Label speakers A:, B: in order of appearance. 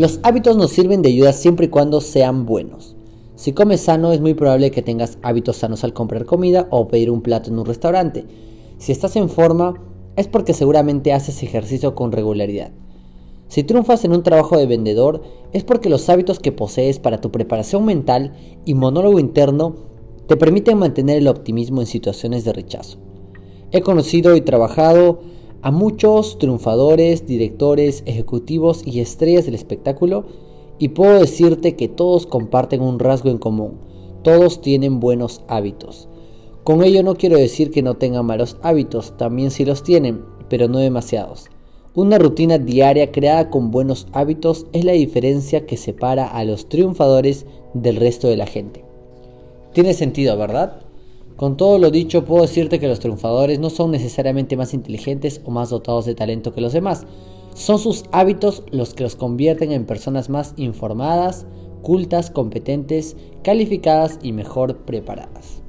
A: Los hábitos nos sirven de ayuda siempre y cuando sean buenos. Si comes sano es muy probable que tengas hábitos sanos al comprar comida o pedir un plato en un restaurante. Si estás en forma es porque seguramente haces ejercicio con regularidad. Si triunfas en un trabajo de vendedor es porque los hábitos que posees para tu preparación mental y monólogo interno te permiten mantener el optimismo en situaciones de rechazo. He conocido y trabajado a muchos triunfadores, directores, ejecutivos y estrellas del espectáculo y puedo decirte que todos comparten un rasgo en común. Todos tienen buenos hábitos. Con ello no quiero decir que no tengan malos hábitos, también sí los tienen, pero no demasiados. Una rutina diaria creada con buenos hábitos es la diferencia que separa a los triunfadores del resto de la gente. Tiene sentido, ¿verdad? Con todo lo dicho, puedo decirte que los triunfadores no son necesariamente más inteligentes o más dotados de talento que los demás. Son sus hábitos los que los convierten en personas más informadas, cultas, competentes, calificadas y mejor preparadas.